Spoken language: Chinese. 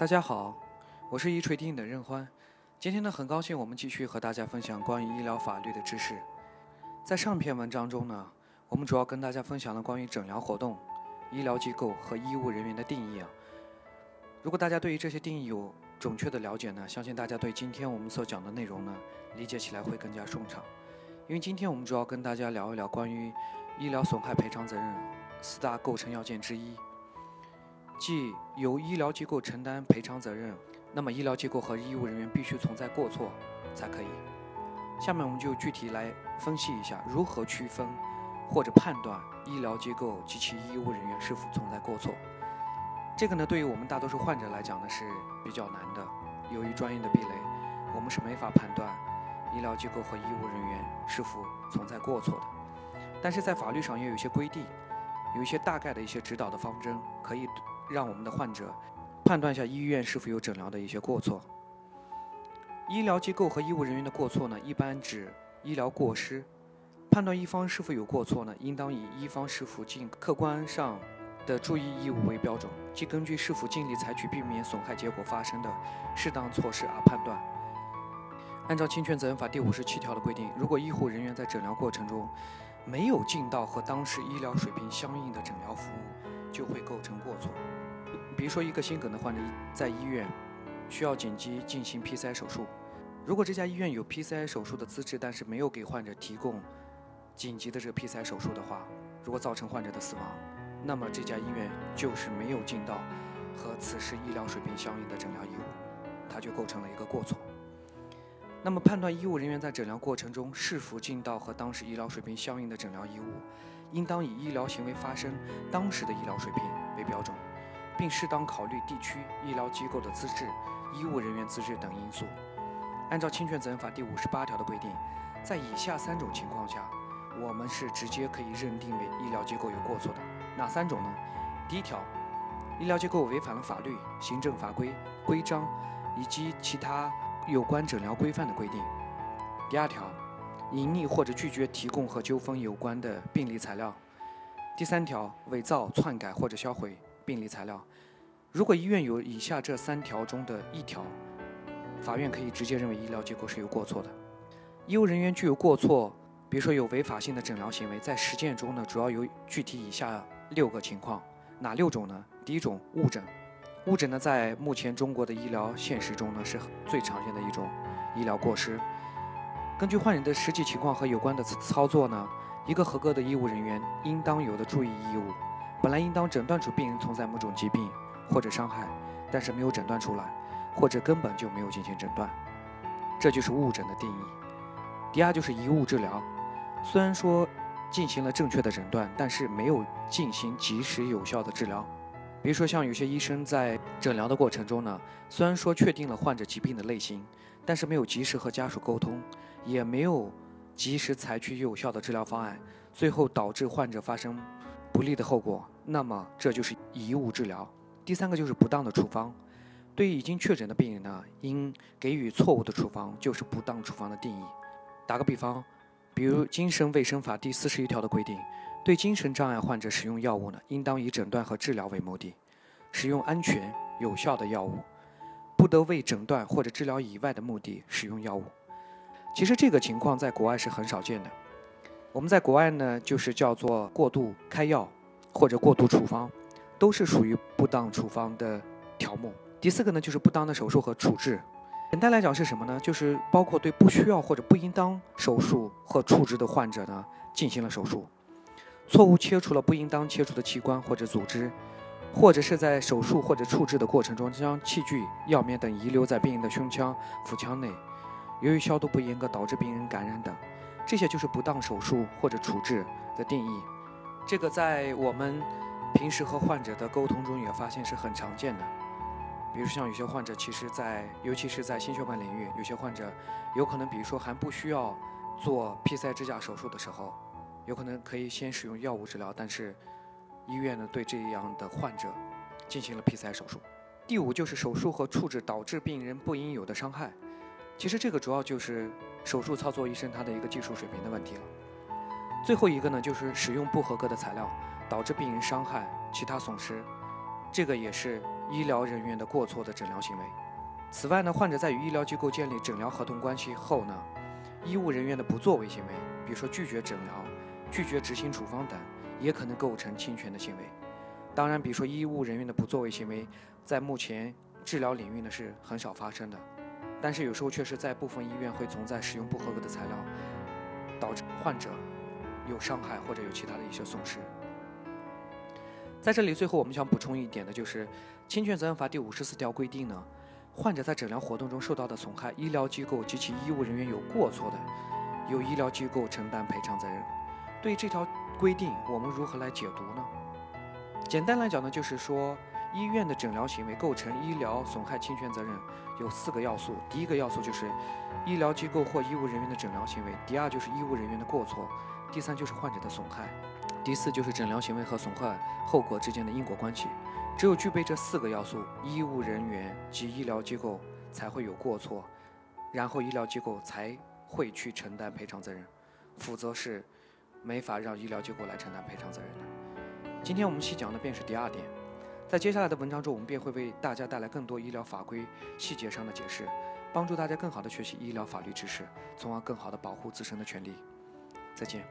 大家好，我是一锤定音的任欢。今天呢，很高兴我们继续和大家分享关于医疗法律的知识。在上篇文章中呢，我们主要跟大家分享了关于诊疗活动、医疗机构和医务人员的定义啊。如果大家对于这些定义有准确的了解呢，相信大家对今天我们所讲的内容呢，理解起来会更加顺畅。因为今天我们主要跟大家聊一聊关于医疗损害赔偿责任四大构成要件之一。即由医疗机构承担赔偿责任，那么医疗机构和医务人员必须存在过错才可以。下面我们就具体来分析一下如何区分或者判断医疗机构及其医务人员是否存在过错。这个呢，对于我们大多数患者来讲呢是比较难的，由于专业的壁垒，我们是没法判断医疗机构和医务人员是否存在过错的。但是在法律上也有一些规定，有一些大概的一些指导的方针，可以。让我们的患者判断一下医院是否有诊疗的一些过错。医疗机构和医务人员的过错呢，一般指医疗过失。判断一方是否有过错呢，应当以一方是否尽客观上的注意义务为标准，即根据是否尽力采取避免损害结果发生的适当措施而判断。按照侵权责任法第五十七条的规定，如果医护人员在诊疗过程中没有尽到和当时医疗水平相应的诊疗服务，就会构成过错。比如说，一个心梗的患者在医院需要紧急进行 PCI 手术，如果这家医院有 PCI 手术的资质，但是没有给患者提供紧急的这个 PCI 手术的话，如果造成患者的死亡，那么这家医院就是没有尽到和此时医疗水平相应的诊疗义务，它就构成了一个过错。那么，判断医务人员在诊疗过程中是否尽到和当时医疗水平相应的诊疗义务，应当以医疗行为发生当时的医疗水平为标准。并适当考虑地区医疗机构的资质、医务人员资质等因素。按照侵权责任法第五十八条的规定，在以下三种情况下，我们是直接可以认定为医疗机构有过错的。哪三种呢？第一条，医疗机构违反了法律、行政法规、规章以及其他有关诊疗规范的规定。第二条，隐匿或者拒绝提供和纠纷有关的病历材料。第三条，伪造、篡改或者销毁。病历材料，如果医院有以下这三条中的一条，法院可以直接认为医疗机构是有过错的。医务人员具有过错，比如说有违法性的诊疗行为，在实践中呢，主要有具体以下六个情况，哪六种呢？第一种误诊，误诊呢，在目前中国的医疗现实中呢，是最常见的一种医疗过失。根据患者的实际情况和有关的操作呢，一个合格的医务人员应当有的注意义务。本来应当诊断出病人存在某种疾病或者伤害，但是没有诊断出来，或者根本就没有进行诊断，这就是误诊的定义。第二就是贻误治疗，虽然说进行了正确的诊断，但是没有进行及时有效的治疗。比如说像有些医生在诊疗的过程中呢，虽然说确定了患者疾病的类型，但是没有及时和家属沟通，也没有及时采取有效的治疗方案，最后导致患者发生。不利的后果，那么这就是贻误治疗。第三个就是不当的处方，对于已经确诊的病人呢，应给予错误的处方，就是不当处方的定义。打个比方，比如《精神卫生法》第四十一条的规定，对精神障碍患者使用药物呢，应当以诊断和治疗为目的，使用安全有效的药物，不得为诊断或者治疗以外的目的使用药物。其实这个情况在国外是很少见的。我们在国外呢，就是叫做过度开药或者过度处方，都是属于不当处方的条目。第四个呢，就是不当的手术和处置。简单来讲是什么呢？就是包括对不需要或者不应当手术或处置的患者呢，进行了手术，错误切除了不应当切除的器官或者组织，或者是在手术或者处置的过程中将器具、药面等遗留在病人的胸腔、腹腔内，由于消毒不严格导致病人感染等。这些就是不当手术或者处置的定义，这个在我们平时和患者的沟通中也发现是很常见的。比如像有些患者，其实在尤其是在心血管领域，有些患者有可能，比如说还不需要做 pc 支架手术的时候，有可能可以先使用药物治疗，但是医院呢对这样的患者进行了 PCI 手术。第五就是手术和处置导致病人不应有的伤害。其实这个主要就是手术操作医生他的一个技术水平的问题了。最后一个呢，就是使用不合格的材料，导致病人伤害、其他损失，这个也是医疗人员的过错的诊疗行为。此外呢，患者在与医疗机构建立诊疗合同关系后呢，医务人员的不作为行为，比如说拒绝诊疗、拒绝执行处方等，也可能构成侵权的行为。当然，比如说医务人员的不作为行为，在目前治疗领域呢是很少发生的，但是有时候确实在部分医院会存在使用不合格的材料，导致患者有伤害或者有其他的一些损失。在这里，最后我们想补充一点的就是，《侵权责任法》第五十四条规定呢，患者在诊疗活动中受到的损害，医疗机构及其医务人员有过错的，由医疗机构承担赔偿责任。对于这条规定，我们如何来解读呢？简单来讲呢，就是说，医院的诊疗行为构成医疗损害侵权责任有四个要素。第一个要素就是医疗机构或医务人员的诊疗行为；第二就是医务人员的过错；第三就是患者的损害。第四就是诊疗行为和损害后果之间的因果关系，只有具备这四个要素，医务人员及医疗机构才会有过错，然后医疗机构才会去承担赔偿责任，否则是没法让医疗机构来承担赔偿责任的。今天我们细讲的便是第二点，在接下来的文章中，我们便会为大家带来更多医疗法规细节上的解释，帮助大家更好的学习医疗法律知识，从而更好的保护自身的权利。再见。